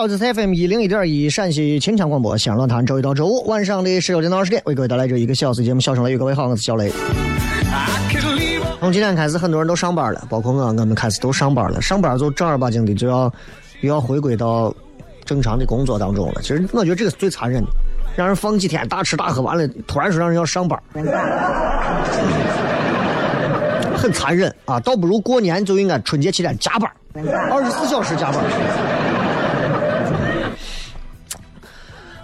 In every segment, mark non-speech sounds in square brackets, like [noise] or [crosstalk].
好，这是 FM 一零一点一陕西秦腔广播西安论坛，周一到周五晚上的十九点到二十点，为各位带来这一个小时节目。笑声雷，各位好，我是小雷。从今天开始，很多人都上班了，包括我，我们开始都上班了。上班就正儿八经的就要又要回归到正常的工作当中了。其实我觉得这个是最残忍的，让人放几天大吃大喝完了，突然说让人要上班，很残忍啊！倒不如过年就应该春节期间加班，二十四小时加班。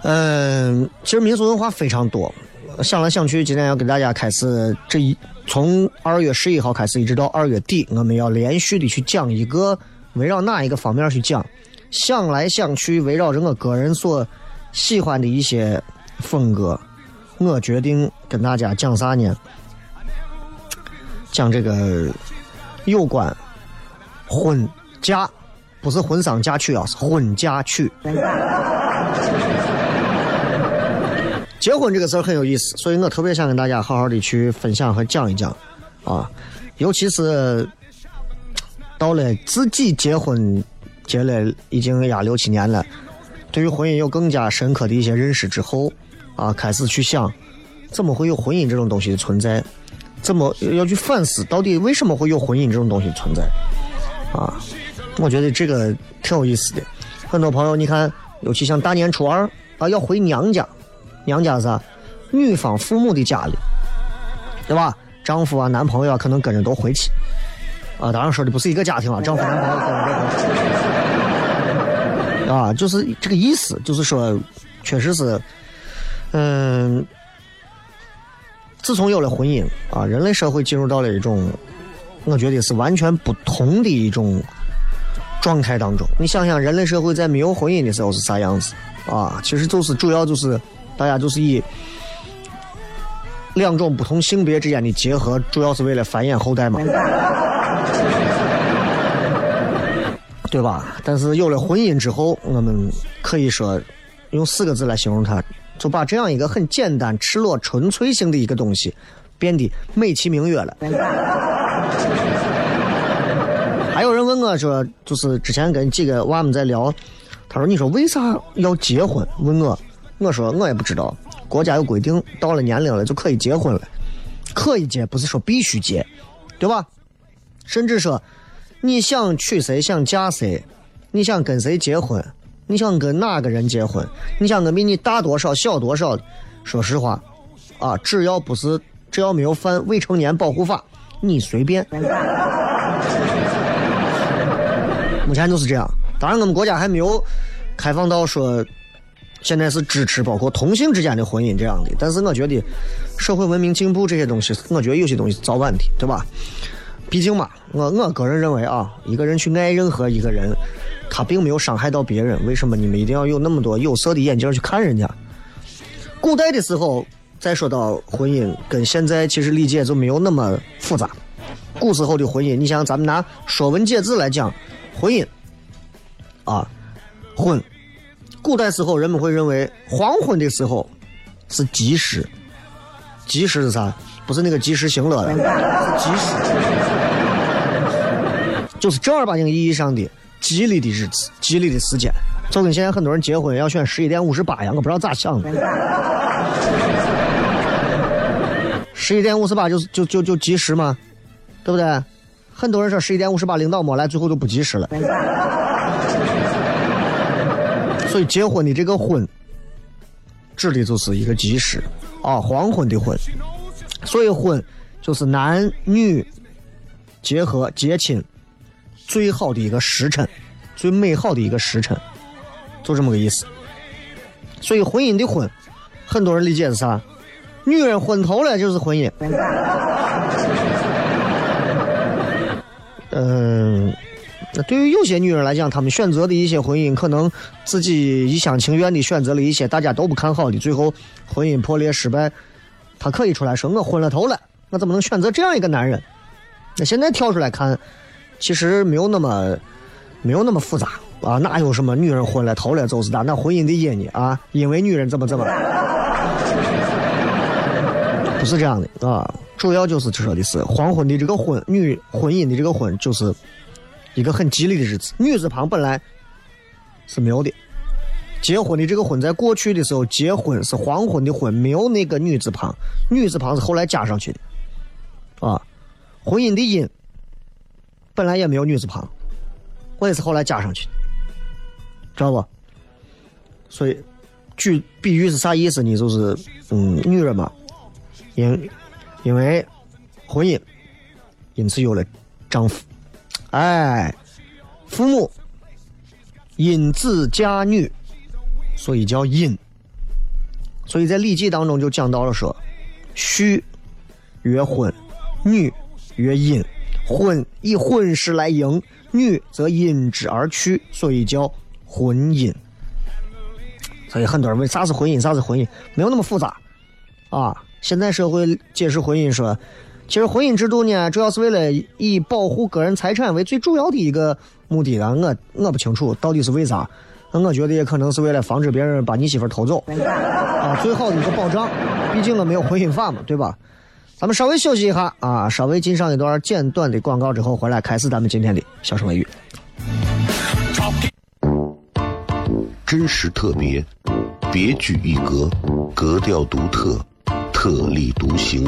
嗯，其实民俗文化非常多，想来想去，今天要给大家开始这一从二月十一号开始，一直到二月底，我们要连续的去讲一个围绕哪一个方面去讲。想来想去，围绕着我个人所喜欢的一些风格，我决定跟大家讲啥呢？讲这个有关婚嫁，不是婚丧嫁娶啊，是婚嫁娶。[laughs] 结婚这个事很有意思，所以我特别想跟大家好好的去分享和讲一讲，啊，尤其是到了自己结婚结了已经呀六七年了，对于婚姻有更加深刻的一些认识之后，啊，开始去想怎么会有婚姻这种东西的存在，怎么要去反思到底为什么会有婚姻这种东西存在，啊，我觉得这个挺有意思的。很多朋友，你看，尤其像大年初二啊，要回娘家。娘家是？女方父母的家里，对吧？丈夫啊、男朋友啊，可能跟着都回去。啊，当然说的不是一个家庭啊，丈夫、男朋友跟着都回去。[laughs] 啊，就是这个意思，就是说，确实是，嗯，自从有了婚姻啊，人类社会进入到了一种，我觉得是完全不同的一种状态当中。你想想，人类社会在没有婚姻的时候是啥样子啊？其实就是主要就是。大家就是以两种不同性别之间的结合，主要是为了繁衍后代嘛，对吧？但是有了婚姻之后，我们可以说用四个字来形容它，就把这样一个很简单、赤裸、纯粹性的一个东西变得美其名曰了。还有人问我说，就是之前跟几个娃们在聊，他说：“你说为啥要结婚？”问我。我说我也不知道，国家有规定，到了年龄了就可以结婚了，可以结，不是说必须结，对吧？甚至说你想娶谁，想嫁谁，你想跟谁结婚，你想跟哪个人结婚，你想跟比你大多少、小多少，说实话，啊，只要不是只要没有犯未成年保护法，你随便。目前就是这样。当然，我们国家还没有开放到说现在是支持包括同性之间的婚姻这样的。但是我觉得社会文明进步这些东西，我觉得有些东西早晚的，对吧？毕竟嘛，我我个人认为啊，一个人去爱任何一个人，他并没有伤害到别人，为什么你们一定要有那么多有色的眼镜去看人家？古代的时候，再说到婚姻，跟现在其实理解就没有那么复杂。古时候的婚姻，你像咱们拿《说文解字》来讲，婚姻啊，婚，古代时候人们会认为黄昏的时候是吉时，吉时是啥？不是那个及时行乐的，是吉时，就是正儿八经意义上的吉利的日子，吉利的时间。就跟现在很多人结婚要选十一点五十八一样，我不知道咋想的。十一点五十八就是就就就及时嘛？对不对？很多人说十一点五十八领导没来，最后就不及时了。所以结婚的这个婚，指的就是一个吉时啊，黄昏的婚。所以婚就是男女结合结亲最好的一个时辰，最美好的一个时辰，就这么个意思。所以婚姻的婚，很多人理解是啥？女人昏头了就是婚姻。嗯，那对于有些女人来讲，她们选择的一些婚姻，可能自己一厢情愿的选择了一些大家都不看好的，最后婚姻破裂失败。她可以出来说我昏了头了，我怎么能选择这样一个男人？那现在跳出来看，其实没有那么没有那么复杂啊！哪有什么女人昏了头了就是的？那婚姻的因呢？啊，因为女人怎么怎么，不是这样的啊！主要就是说的是黄昏的这个婚，女婚姻的这个婚，就是一个很吉利的日子。女字旁本来是没有的。结婚的这个婚，在过去的时候，结婚是黄昏的婚，没有那个女字旁，女字旁是后来加上去的，啊，婚姻的姻本来也没有女字旁，我也是后来加上去的，知道不？所以，举比喻是啥意思呢？就是，嗯，女人嘛，因因为婚姻，因此有了丈夫，哎，父母因子嫁女。所以叫阴，所以在《礼记》当中就讲到了说，序曰婚，女曰阴，婚以婚事来迎，女则因之而去，所以叫婚姻。所以很多人问啥是婚姻，啥是婚姻，没有那么复杂啊。现在社会解释婚姻说，其实婚姻制度呢，主要是为了以保护个人财产为最主要的一个目的的。我我不清楚到底是为啥。我觉得也可能是为了防止别人把你媳妇偷走，啊，最好的一个保障。毕竟我没有婚姻法嘛，对吧？咱们稍微休息一下啊，稍微进上一段简短的广告之后，回来开始咱们今天的小声雷语。真实特别，别具一格，格调独特，特立独行，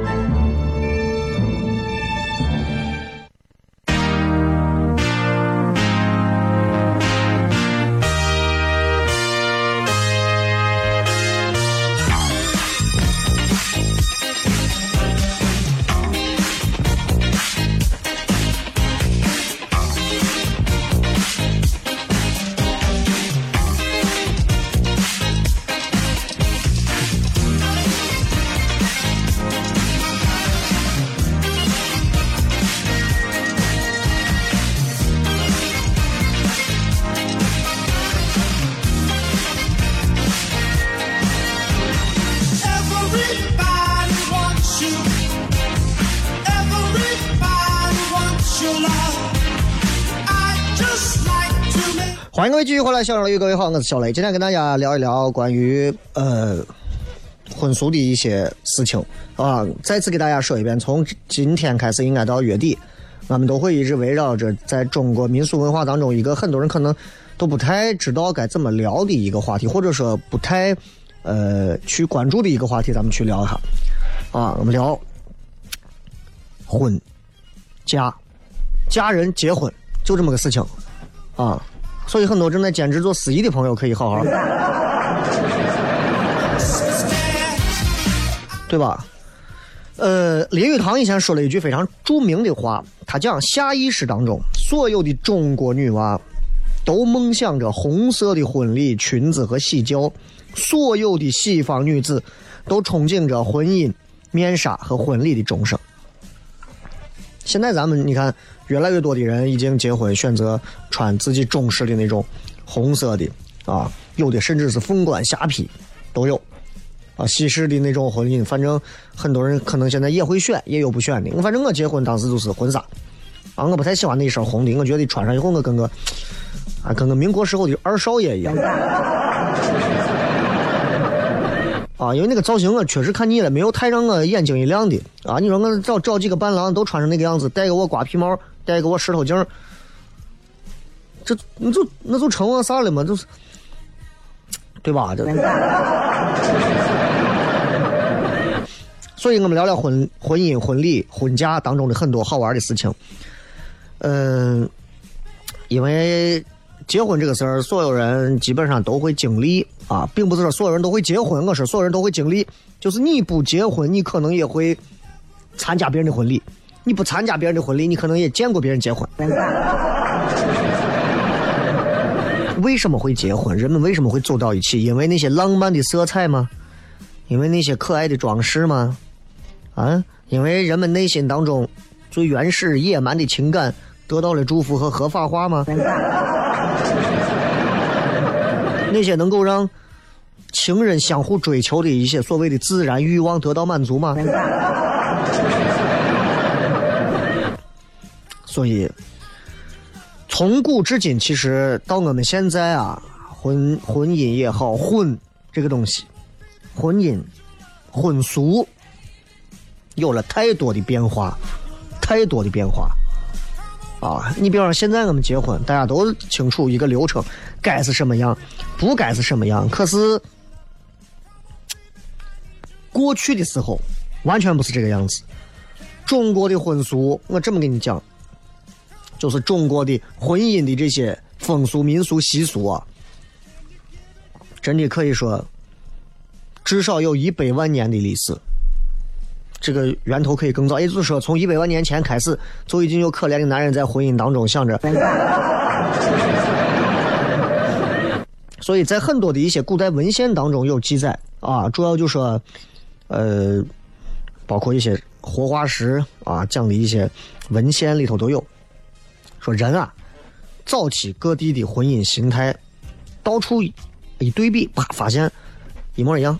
欢迎各位继续回来，小雷各位好，我是小雷。今天跟大家聊一聊关于呃婚俗的一些事情啊。再次给大家说一遍，从今天开始应该到月底，我们都会一直围绕着在中国民俗文化当中一个很多人可能都不太知道该怎么聊的一个话题，或者说不太呃去关注的一个话题，咱们去聊一下啊。我们聊婚嫁家人结婚就这么个事情啊。所以很多正在兼职做司仪的朋友可以好好，[laughs] 对吧？呃，林语堂以前说了一句非常著名的话，他讲下意识当中，所有的中国女娃都梦想着红色的婚礼、裙子和喜轿，所有的西方女子都憧憬着婚姻、面纱和婚礼的钟声。现在咱们你看。越来越多的人已经结婚，选择穿自己中式的那种红色的啊，有的甚至是凤冠霞帔都有啊。西式的那种婚姻，反正很多人可能现在也会选，也有不选的。我反正我结婚当时就是婚纱啊，我不太喜欢那一身红的，我觉得穿上以后我跟个啊跟个民国时候的二少爷一样。[laughs] 啊，因为那个造型我确实看腻了，没有太让我眼睛一亮的啊。你说我找找几个伴郎都穿成那个样子，戴个我瓜皮帽。戴个我石头镜这那就那就成我啥了嘛？就是，对吧？这，[laughs] 所以我们聊聊婚婚姻、婚礼、婚嫁当中的很多好玩的事情。嗯，因为结婚这个事儿，所有人基本上都会经历啊，并不是说所有人都会结婚。我说所有人都会经历，就是你不结婚，你可能也会参加别人的婚礼。你不参加别人的婚礼，你可能也见过别人结婚。[laughs] 为什么会结婚？人们为什么会走到一起？因为那些浪漫的色彩吗？因为那些可爱的装饰吗？啊？因为人们内心当中最原始野蛮的情感得到了祝福和合法化吗？那些能够让情人相互追求的一些所谓的自然欲望得到满足吗？所以，从古至今，其实到我们现在啊，婚婚姻也好，婚这个东西，婚姻、婚俗有了太多的变化，太多的变化啊！你比方说，现在我们结婚，大家都清楚一个流程，该是什么样，不该是什么样。可是过去的时候，完全不是这个样子。中国的婚俗，我这么跟你讲。就是中国的婚姻的这些风俗民俗习俗啊，真的可以说至少有一百万年的历史。这个源头可以更早，也就是说，从一百万年前开始，就已经有可怜的男人在婚姻当中想着。所以在很多的一些古代文献当中有记载啊，主要就说，呃，包括一些活化石啊，讲的一些文献里头都有。说人啊，早期各地的婚姻形态，到处一对比，啪，发现一模一样。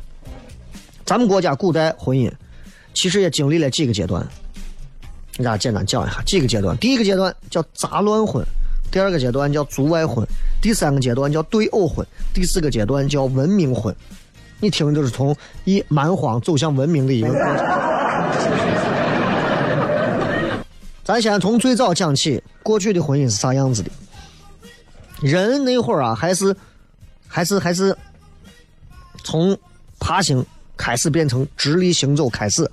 咱们国家古代婚姻，其实也经历了几个阶段，给大家简单讲一下几个阶段。第一个阶段叫杂乱婚，第二个阶段叫族外婚，第三个阶段叫对偶婚，第四个阶段叫文明婚。你听，就是从一蛮荒走向文明的一个过程。咱先从最早讲起，过去的婚姻是啥样子的？人那会儿啊，还是还是还是从爬行开始变成直立行走开始。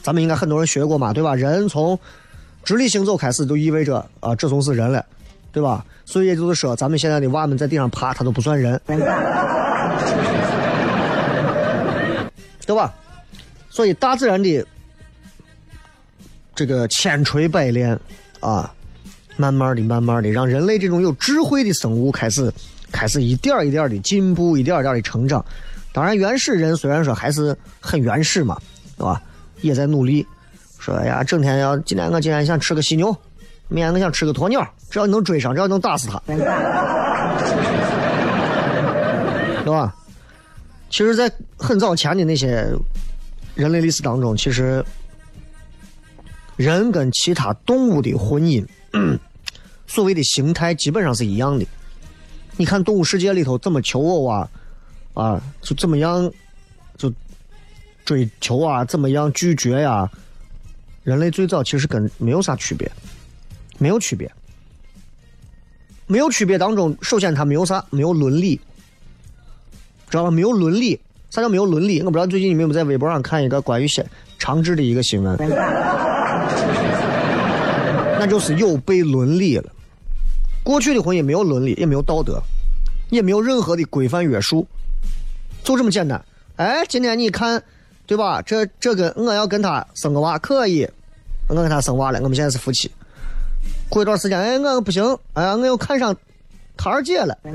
咱们应该很多人学过嘛，对吧？人从直立行走开始，就意味着啊，这就是人了，对吧？所以也就是说，咱们现在的娃们在地上爬，他都不算人，[laughs] 对吧？所以大自然的。这个千锤百炼啊，慢慢的、慢慢的，让人类这种有智慧的生物开始开始一点一点的进步，一点一点的成长。当然，原始人虽然说还是很原始嘛，对吧？也在努力。说哎呀，整天要今天我今天想吃个犀牛，明天我想吃个鸵鸟，只要你能追上，只要能打死它，对吧？其实，在很早前的那些人类历史当中，其实。人跟其他动物的婚姻，[clears throat] 所谓的形态基本上是一样的，你看动物世界里头怎么求偶啊，啊，就怎么样，就追求啊，怎么样拒绝呀？人类最早其实跟没有啥区别，没有区别，没有区别当中，首先它没有啥，没有伦理，知道吧？没有伦理，啥叫没有伦理？我不知道最近你们有没有在微博上看一个关于现长治的一个新闻，那就是有悖伦理了。过去的婚姻没有伦理，也没有道德，也没有任何的规范约束，就这么简单。哎，今天你看，对吧？这这个我要跟他生个娃可以，我跟他生娃了，我们现在是夫妻。过一段时间，哎，我不行，哎呀，我又看上他二姐了，[laughs]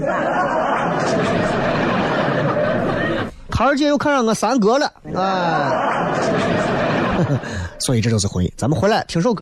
他二姐又看上我三哥了，哎，[laughs] 所以这就是婚姻。咱们回来听首歌。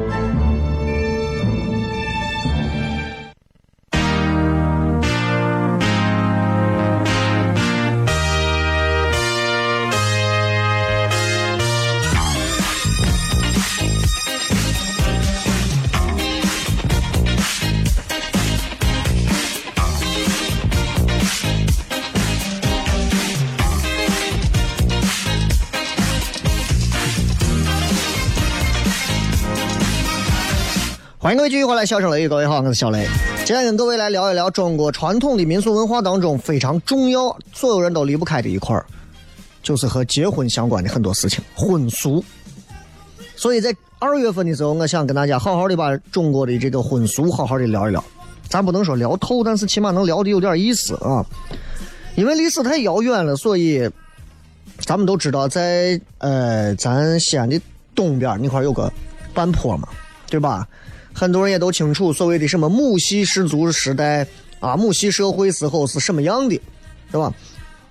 欢迎各位继续回来，笑声雷雨，各位好，我是小雷。今天跟各位来聊一聊中国传统的民俗文化当中非常重要，所有人都离不开的一块儿，就是和结婚相关的很多事情，婚俗。所以在二月份的时候，我想跟大家好好的把中国的这个婚俗好好的聊一聊。咱不能说聊透，但是起码能聊的有点意思啊。因为历史太遥远了，所以咱们都知道在，呃咱西安的东边那块有个半坡嘛，对吧？很多人也都清楚所谓的什么母系氏族时代啊，母系社会时候是什么样的，对吧？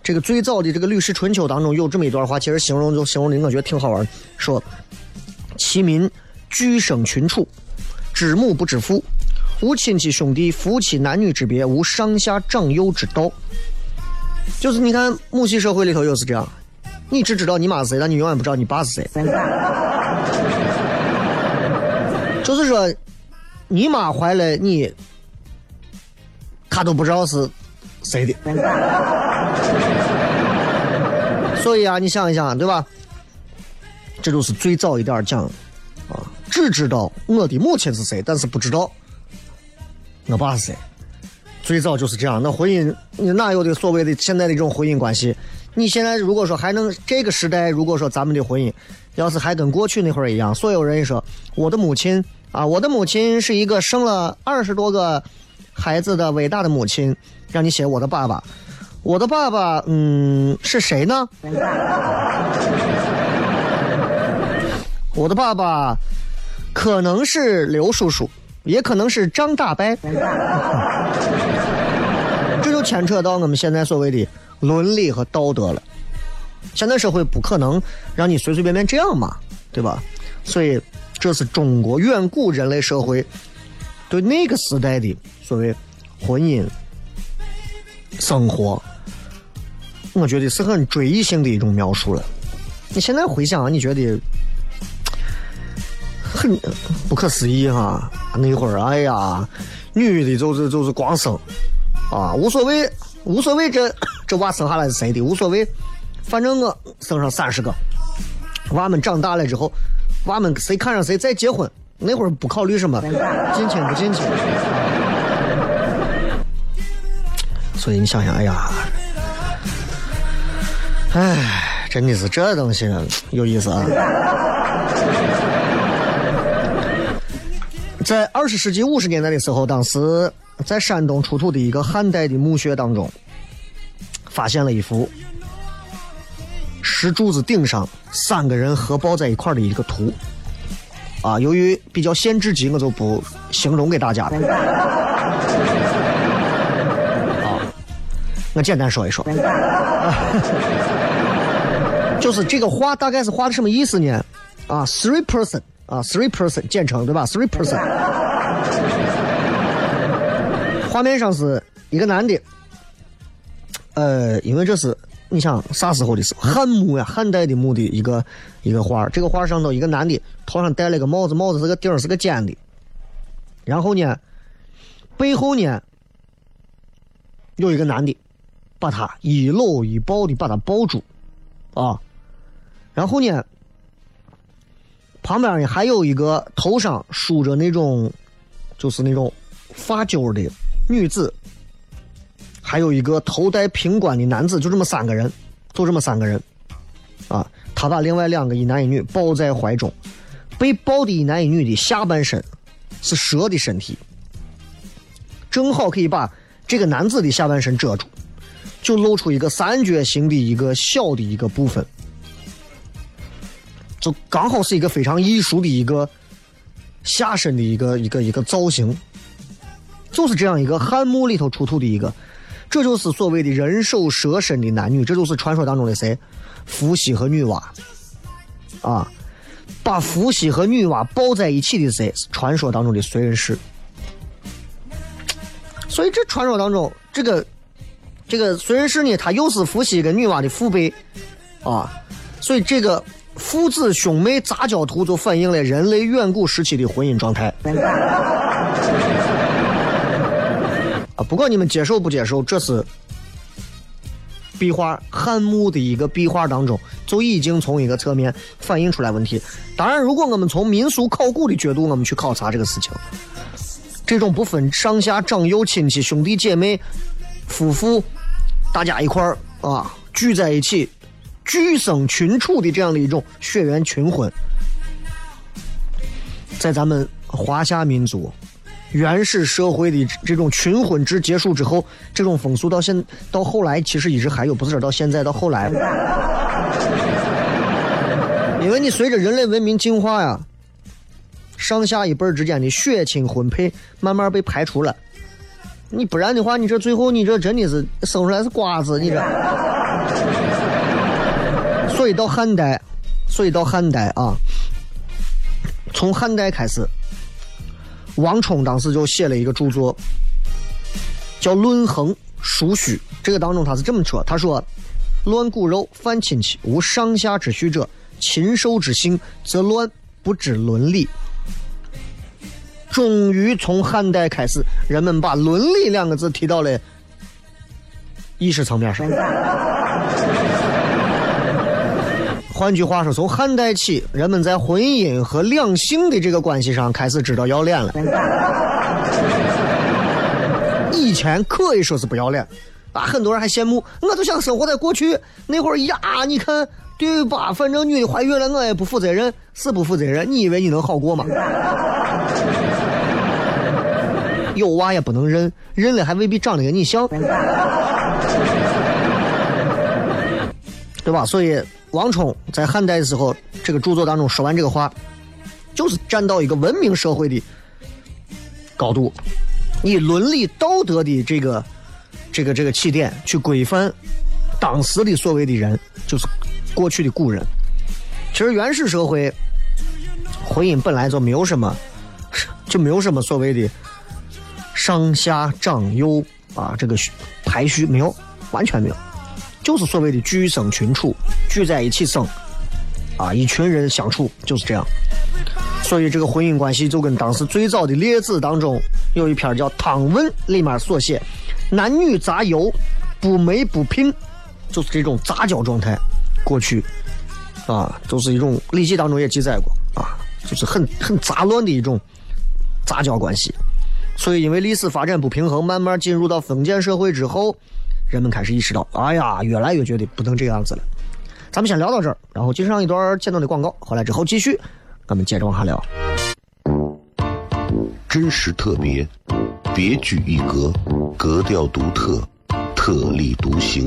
这个最早的这个《吕氏春秋》当中有这么一段话，其实形容就形容的我觉得挺好玩，说其民俱生群处，知母不知父，无亲戚兄弟，夫妻男女之别，无上下长幼之道。就是你看母系社会里头又是这样，你只知道你妈是谁，但你永远不知道你爸是谁。就是说，你妈怀了你，她都不知道是谁的。[laughs] 所以啊，你想一想，对吧？这就是最早一点讲啊，只知道我的母亲是谁，但是不知道我爸是谁。最早就是这样。那婚姻，你哪有的所谓的现在的这种婚姻关系？你现在如果说还能这个时代，如果说咱们的婚姻要是还跟过去那会儿一样，所有人说我的母亲啊，我的母亲是一个生了二十多个孩子的伟大的母亲，让你写我的爸爸，我的爸爸，嗯，是谁呢？[laughs] 我的爸爸可能是刘叔叔，也可能是张大伯，这就牵扯到我们现在所谓的伦理和道德了。现在社会不可能让你随随便便这样嘛，对吧？所以这是中国远古人类社会对那个时代的所谓婚姻生活。我觉得是很追忆性的一种描述了。你现在回想，你觉得很不可思议哈？那会儿，哎呀，女的就是就是光生啊，无所谓，无所谓这这娃生下来是谁的，无所谓，反正我生上三十个，娃们长大了之后，娃们谁看上谁再结婚。那会儿不考虑什么 [laughs] 近亲不近亲，所以你想想，哎呀，哎，真的是这东西有意思啊！[laughs] 在二十世纪五十年代的时候，当时在山东出土的一个汉代的墓穴当中，发现了一幅石柱子顶上三个人合抱在一块的一个图。啊，由于比较限制级，我就不形容给大家了。[laughs] 啊，我简单说一说。就是这个画大概是画的什么意思呢？啊，three person，啊，three person，简称对吧？three person。画面上是一个男的，呃，因为这是。你想啥时候的事？汉墓呀，汉代的墓的一个一个画这个画上头一个男的，头上戴了个帽子，帽子是个顶是个尖的。然后呢，背后呢有一个男的，把他一搂一抱的把他抱住，啊。然后呢，旁边呢还有一个头上梳着那种就是那种发揪的女子。还有一个头戴平冠的男子，就这么三个人，就这么三个人，啊，他把另外两个一男一女抱在怀中，被抱的一男一女的下半身是蛇的身体，正好可以把这个男子的下半身遮住，就露出一个三角形的一个小的一个部分，就刚好是一个非常艺术的一个下身的一个一个一个造型，就是这样一个汉墓里头出土的一个。这就是所谓的人首蛇身的男女，这就是传说当中的谁？伏羲和女娲，啊，把伏羲和女娲抱在一起的谁？是传说当中的燧人氏。所以这传说当中，这个这个燧人氏呢，他又是伏羲跟女娲的父辈，啊，所以这个父子兄妹杂交图就反映了人类远古时期的婚姻状态。不管你们接受不接受，这是壁画汉墓的一个壁画当中，就已经从一个侧面反映出来问题。当然，如果我们从民俗考古的角度，我们去考察这个事情，这种不分上下长幼亲戚兄弟姐妹夫妇，大家一块儿啊聚在一起，聚生群处的这样的一种血缘群婚，在咱们华夏民族。原始社会的这种群婚制结束之后，这种风俗到现到后来其实一直还有，不是到现在到后来。[laughs] 因为你随着人类文明进化呀，上下一辈之间的血亲婚配慢慢被排除了。你不然的话，你这最后你这真的是生出来是瓜子，你这。所以到汉代，所以到汉代啊，从汉代开始。王充当时就写了一个著作，叫《论衡·叔虚》。这个当中他是这么说：“他说，乱骨肉，犯亲戚，无上下之序者，禽兽之性，则乱不知伦理。”终于从汉代开始，人们把“伦理”两个字提到了意识层面上。换句话说，从汉代起，人们在婚姻和两性的这个关系上开始知道要脸了。以前可以说是不要脸，啊，很多人还羡慕，我都想生活在过去那会儿呀。你看，对吧？反正女的怀孕了，我也不负责任，是不负责任。你以为你能好过吗？有娃也不能认，认了还未必长得跟你像，对吧？所以。王充在汉代的时候，这个著作当中说完这个话，就是站到一个文明社会的高度，以伦理道德的这个、这个、这个起点去规范当时的所谓的人，就是过去的古人。其实原始社会婚姻本来就没有什么，就没有什么所谓的上下长幼啊，这个排序没有，完全没有。就是所谓的聚生群处，聚在一起生，啊，一群人相处就是这样。所以这个婚姻关系就跟当时最早的《列子》当中有一篇叫《汤问》里面所写，男女杂游，不媒不聘，就是这种杂交状态。过去啊，都是一种《礼记》当中也记载过啊，就是很很杂乱的一种杂交关系。所以因为历史发展不平衡，慢慢进入到封建社会之后，人们开始意识到，哎呀，越来越觉得不能这样子了。咱们先聊到这儿，然后接上一段简短的广告，回来之后继续。咱们接着往下聊。真实特别，别具一格，格调独特，特立独行，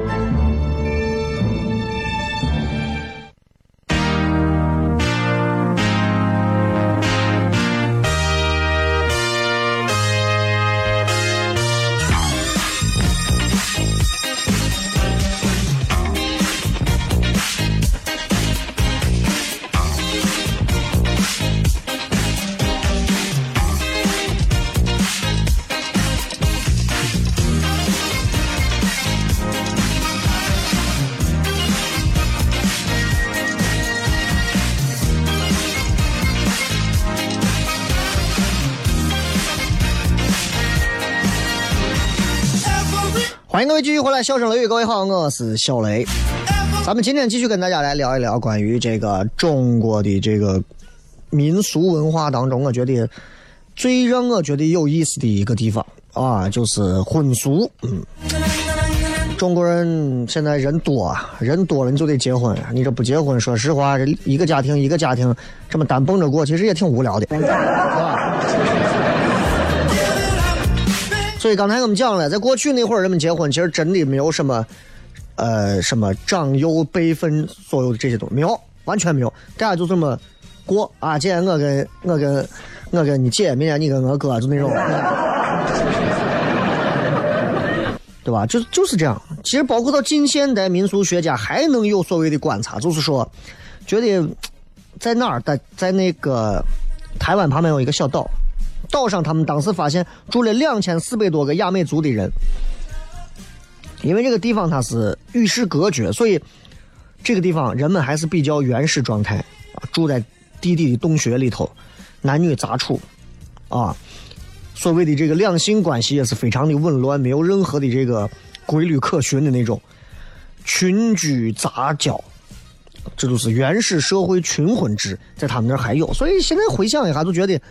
欢迎各位继续回来，笑声雷雨，各位好，我是小雷。咱们今天继续跟大家来聊一聊关于这个中国的这个民俗文化当中，我觉得最让我觉得有意思的一个地方啊，就是婚俗。嗯，中国人现在人多啊，人多了你就得结婚，你这不结婚，说实话，这一个家庭一个家庭这么单蹦着过，其实也挺无聊的，是吧？所以刚才我们讲了，在过去那会儿，人们结婚其实真的没有什么，呃，什么长幼辈分所有的这些东西没有，完全没有，大家就这么过啊。今天我跟我跟我跟你姐，明天你跟我哥，就那种，对吧？就就是这样。其实包括到近现代，民俗学家还能有所谓的观察，就是说，觉得在哪儿，在在那个台湾旁边有一个小岛。岛上，他们当时发现住了两千四百多个亚美族的人，因为这个地方它是与世隔绝，所以这个地方人们还是比较原始状态啊，住在地底的洞穴里头，男女杂处啊，所谓的这个两性关系也是非常的紊乱，没有任何的这个规律可循的那种，群居杂交，这都是原始社会群婚制，在他们那儿还有，所以现在回想一下，就觉得。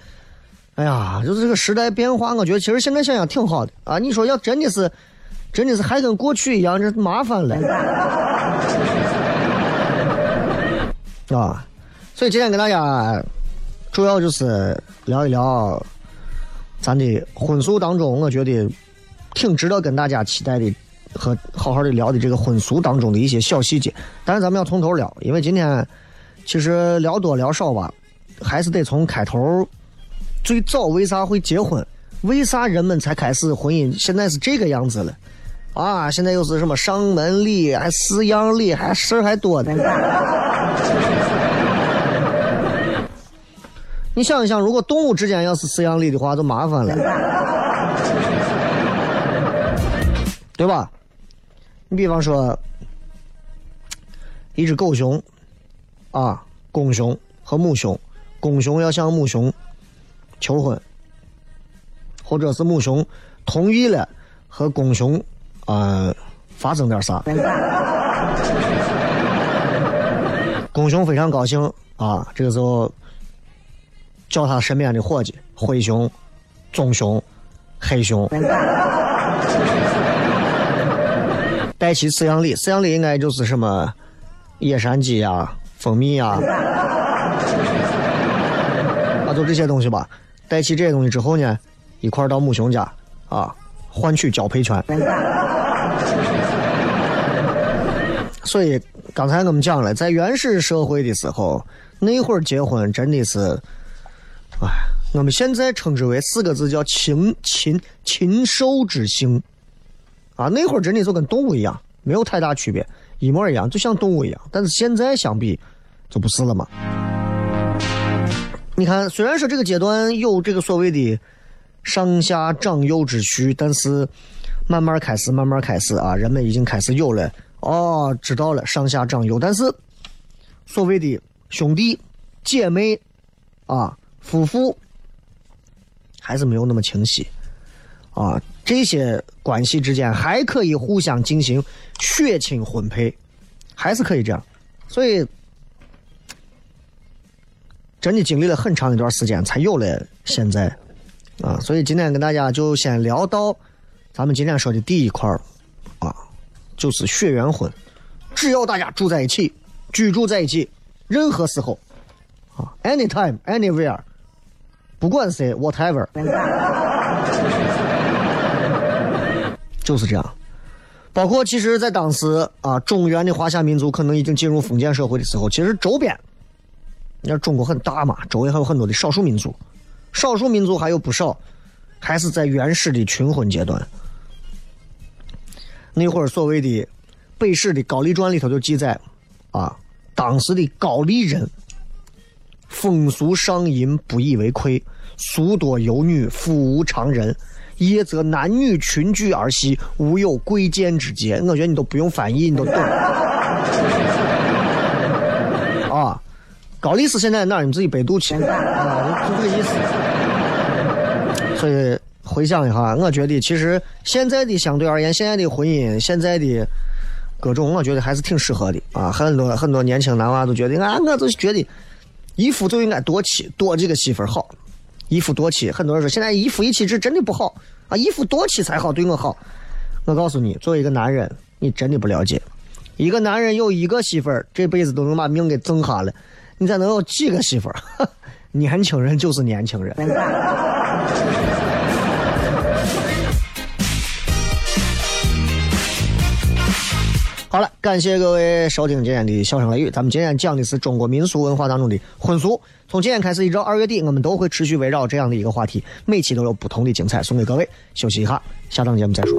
哎呀，就是这个时代变化，我觉得其实现在想想挺好的啊。你说要真的是，真的是还跟过去一样，这麻烦了 [laughs] 啊。所以今天跟大家主要就是聊一聊咱的婚俗当中，我觉得挺值得跟大家期待的和好好的聊的这个婚俗当中的一些小细节。但是咱们要从头聊，因为今天其实聊多聊少吧，还是得从开头。最早为啥会结婚？为啥人们才开始婚姻？现在是这个样子了，啊！现在又是什么上门礼，还四样礼，还事儿还多的。[laughs] 你想一想，如果动物之间要是四样礼的话，就麻烦了。对吧？你比方说，一只狗熊，啊，公熊和母熊，公熊要向母熊求婚，或者是母熊同意了和公熊啊、发生点啥，公熊非常高兴啊，这个时候叫他身边的伙计灰熊、棕熊、黑熊。带齐饲养礼，饲养礼应该就是什么野山鸡呀、蜂蜜呀，啊，就这些东西吧。带齐这些东西之后呢，一块儿到母熊家啊，换取交配权。所以刚才我们讲了，在原始社会的时候，那会儿结婚真的是，哎，我们现在称之为四个字叫禽禽禽兽之性。啊，那会儿真的就跟动物一样，没有太大区别，一模一样，就像动物一样。但是现在相比，就不是了嘛。你看，虽然说这个阶段有这个所谓的上下长幼之序，但是慢慢开始，慢慢开始啊，人们已经开始有了哦，知道了上下长幼，但是所谓的兄弟姐妹啊，夫妇还是没有那么清晰啊。这些关系之间还可以互相进行血亲婚配，还是可以这样。所以，真的经历了很长一段时间，才有了现在啊。所以今天跟大家就先聊到咱们今天说的第一块啊，就是血缘婚。只要大家住在一起，居住在一起，任何时候啊，anytime anywhere，不管谁，whatever。[laughs] 就是这样，包括其实，在当时啊，中原的华夏民族可能已经进入封建社会的时候，其实周边，你看中国很大嘛，周围还有很多的少数民族，少数民族还有不少，还是在原始的群婚阶段。那会儿所谓的《北史》的《高丽传》里头就记载，啊，当时的高丽人风俗上淫，不以为愧，俗多游女，妇无常人。夜则男女群居而戏，无有贵贱之节。我觉得你都不用翻译，你都懂。高丽是现在哪儿？你自己百度去啊，就这个意思。所以回想一下，我觉得其实现在的相对而言，现在的婚姻，现在的各种，我觉得还是挺适合的啊。很多很多年轻男娃都觉得啊，我就觉得一夫就应该多妻，多这个媳妇儿好。一夫多妻，很多人说现在一夫一妻制真的不好啊，一夫多妻才好，对我好。我告诉你，作为一个男人，你真的不了解，一个男人有一个媳妇儿，这辈子都能把命给挣下了，你咋能有几个媳妇儿？[laughs] 年轻人就是年轻人。好了，感谢各位收听今天的笑声雷雨。咱们今天讲的是中国民俗文化当中的婚俗。从今天开始一直到二月底，我们都会持续围绕这样的一个话题，每期都有不同的精彩送给各位。休息一下，下档节目再说。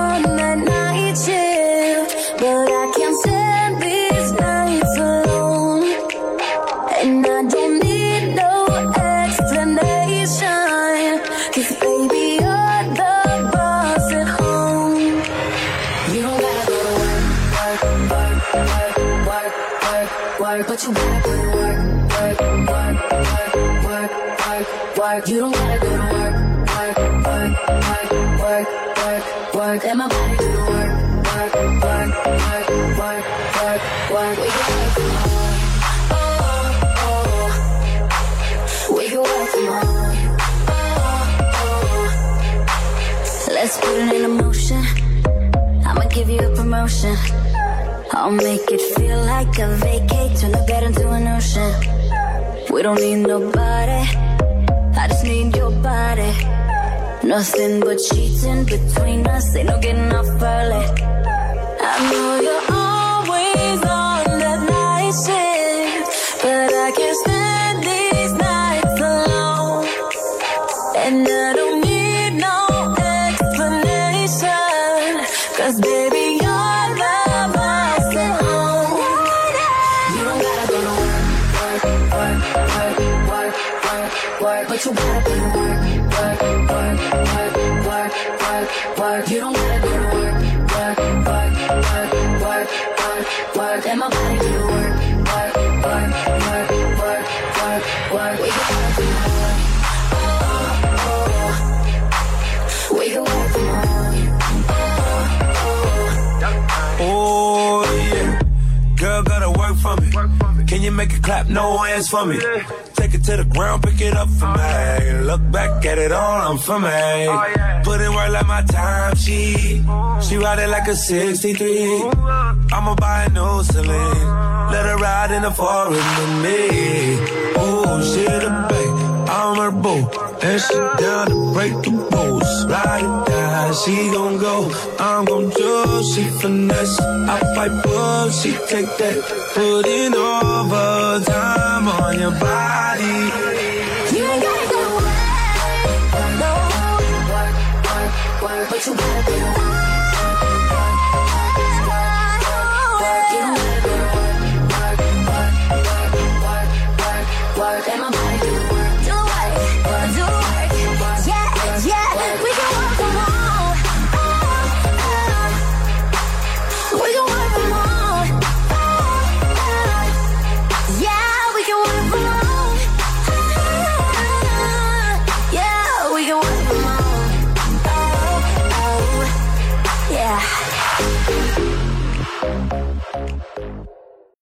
Let's put it in motion. I'ma give you a promotion. I'll make it feel like a vacate. Turn the bed into an ocean. We don't need nobody. I just need your body. Nothing but cheating between us. Ain't no getting off early. I know you're always on that night shift, but I can't stand these nights alone. And I you gotta in work, work, work, work, work, work, work. You don't gotta work, work, work, work, work, work, work, and my body do work, work, work, work, work, work, work. We can work from home. Oh, oh. We can work from home. Oh yeah, girl gotta work for me. Can you make it clap? No hands for me. It to the ground, pick it up for me. Look back at it all, I'm for me. Put in work like my time she She ride it like a 63. I'ma buy a new Celine. Let her ride in the forest with me. Oh, she the babe, I'm her boo. And she down to break the rules. Ride it down, she gon' go. I'm gon' choose, she finesse. I fight book, she take that. Put in overtime on your body. You gotta go work, no. Work, work, work, but you gotta go to work,